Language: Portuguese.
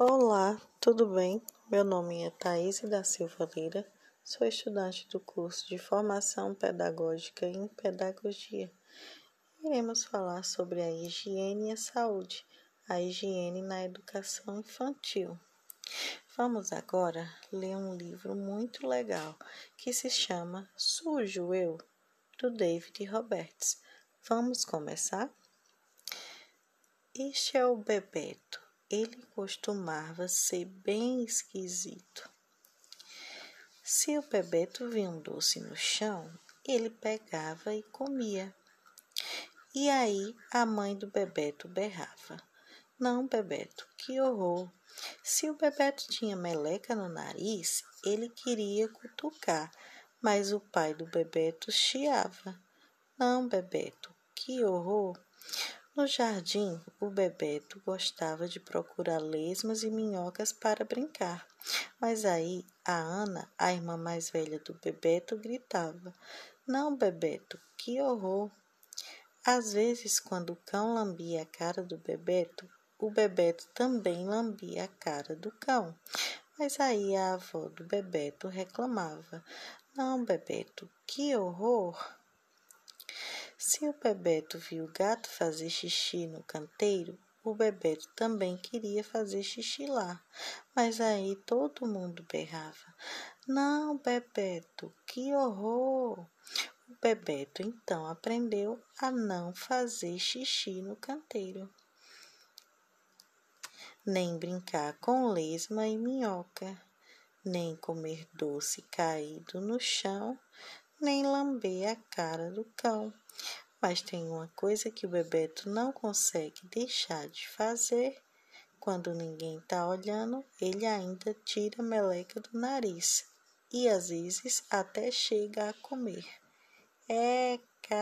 Olá, tudo bem? Meu nome é Thaís da Silva Lira, sou estudante do curso de Formação Pedagógica em Pedagogia. Iremos falar sobre a higiene e a saúde, a higiene na educação infantil. Vamos agora ler um livro muito legal que se chama Sujo Eu, do David Roberts. Vamos começar? Este é o Bebeto ele costumava ser bem esquisito. Se o Bebeto via um doce no chão, ele pegava e comia. E aí a mãe do Bebeto berrava: Não, Bebeto, que horror! Se o Bebeto tinha meleca no nariz, ele queria cutucar, mas o pai do Bebeto chiava: Não, Bebeto, que horror! No jardim, o Bebeto gostava de procurar lesmas e minhocas para brincar. Mas aí a Ana, a irmã mais velha do Bebeto, gritava: Não, Bebeto, que horror! Às vezes, quando o cão lambia a cara do Bebeto, o Bebeto também lambia a cara do cão. Mas aí a avó do Bebeto reclamava: Não, Bebeto, que horror! Se o Bebeto viu o gato fazer xixi no canteiro, o Bebeto também queria fazer xixi lá. Mas aí todo mundo berrava: Não, Bebeto, que horror! O Bebeto então aprendeu a não fazer xixi no canteiro, nem brincar com lesma e minhoca, nem comer doce caído no chão, nem lamber a cara do cão. Mas tem uma coisa que o Bebeto não consegue deixar de fazer. Quando ninguém está olhando, ele ainda tira a meleca do nariz e às vezes até chega a comer. Eca!